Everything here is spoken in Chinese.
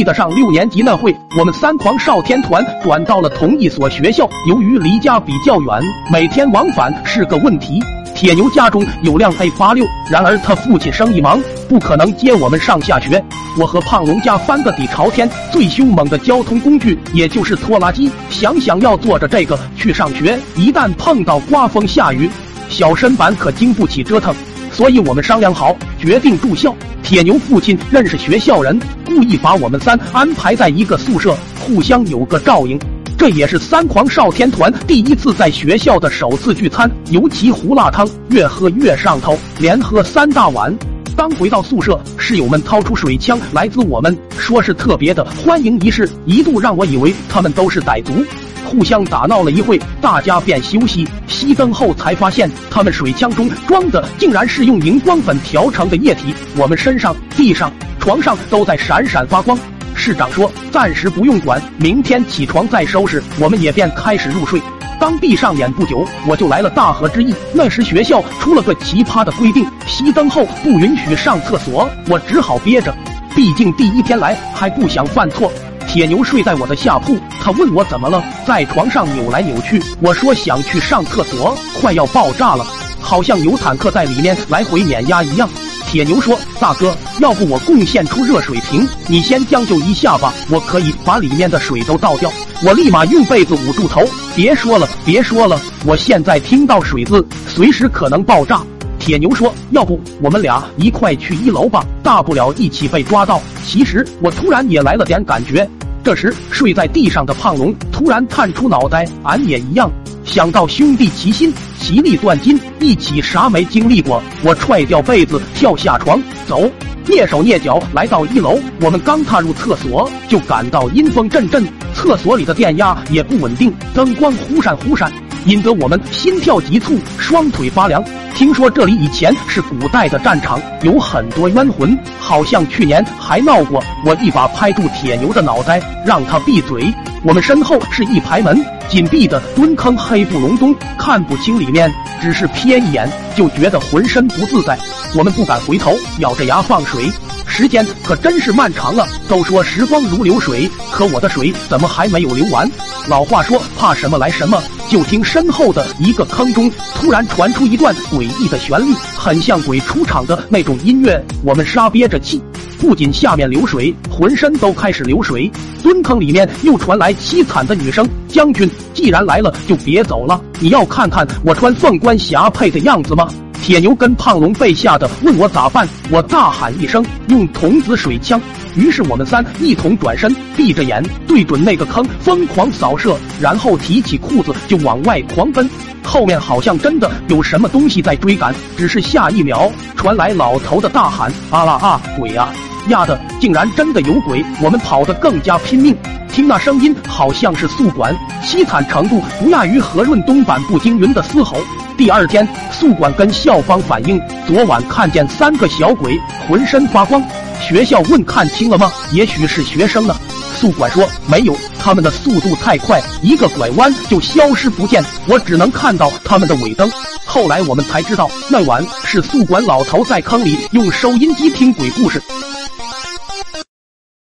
记得上六年级那会，我们三狂少天团转到了同一所学校，由于离家比较远，每天往返是个问题。铁牛家中有辆 A 八六，然而他父亲生意忙，不可能接我们上下学。我和胖龙家翻个底朝天，最凶猛的交通工具也就是拖拉机。想想要坐着这个去上学，一旦碰到刮风下雨，小身板可经不起折腾。所以我们商量好，决定住校。铁牛父亲认识学校人，故意把我们三安排在一个宿舍，互相有个照应。这也是三狂少天团第一次在学校的首次聚餐，尤其胡辣汤越喝越上头，连喝三大碗。刚回到宿舍，室友们掏出水枪来滋我们，说是特别的欢迎仪式，一度让我以为他们都是傣族。互相打闹了一会，大家便休息。熄灯后才发现，他们水枪中装的竟然是用荧光粉调成的液体。我们身上、地上、床上都在闪闪发光。市长说暂时不用管，明天起床再收拾。我们也便开始入睡。刚闭上眼不久，我就来了大河之意。那时学校出了个奇葩的规定，熄灯后不允许上厕所，我只好憋着。毕竟第一天来，还不想犯错。铁牛睡在我的下铺，他问我怎么了，在床上扭来扭去。我说想去上厕所，快要爆炸了，好像有坦克在里面来回碾压一样。铁牛说：“大哥，要不我贡献出热水瓶，你先将就一下吧，我可以把里面的水都倒掉。”我立马用被子捂住头，别说了，别说了，我现在听到水字，随时可能爆炸。铁牛说：“要不我们俩一块去一楼吧，大不了一起被抓到。”其实我突然也来了点感觉。这时，睡在地上的胖龙突然探出脑袋，俺也一样。想到兄弟齐心，其利断金，一起啥没经历过？我踹掉被子，跳下床，走，蹑手蹑脚来到一楼。我们刚踏入厕所，就感到阴风阵阵，厕所里的电压也不稳定，灯光忽闪忽闪。引得我们心跳急促，双腿发凉。听说这里以前是古代的战场，有很多冤魂，好像去年还闹过。我一把拍住铁牛的脑袋，让他闭嘴。我们身后是一排门，紧闭的蹲坑，黑不隆冬，看不清里面，只是瞥一眼就觉得浑身不自在。我们不敢回头，咬着牙放水。时间可真是漫长了。都说时光如流水，可我的水怎么还没有流完？老话说，怕什么来什么。就听身后的一个坑中突然传出一段诡异的旋律，很像鬼出场的那种音乐。我们沙憋着气，不仅下面流水，浑身都开始流水。蹲坑里面又传来凄惨的女声：“将军，既然来了，就别走了。你要看看我穿凤冠霞帔的样子吗？”铁牛跟胖龙被吓得问我咋办，我大喊一声：“用童子水枪！”于是我们三一同转身，闭着眼对准那个坑疯狂扫射，然后提起裤子就往外狂奔。后面好像真的有什么东西在追赶，只是下一秒传来老头的大喊：“啊啦啊，鬼啊！压的竟然真的有鬼！”我们跑得更加拼命，听那声音好像是宿管，凄惨程度不亚于何润东版步惊云的嘶吼。第二天，宿管跟校方反映，昨晚看见三个小鬼，浑身发光。学校问看清了吗？也许是学生呢。宿管说没有，他们的速度太快，一个拐弯就消失不见，我只能看到他们的尾灯。后来我们才知道，那晚是宿管老头在坑里用收音机听鬼故事。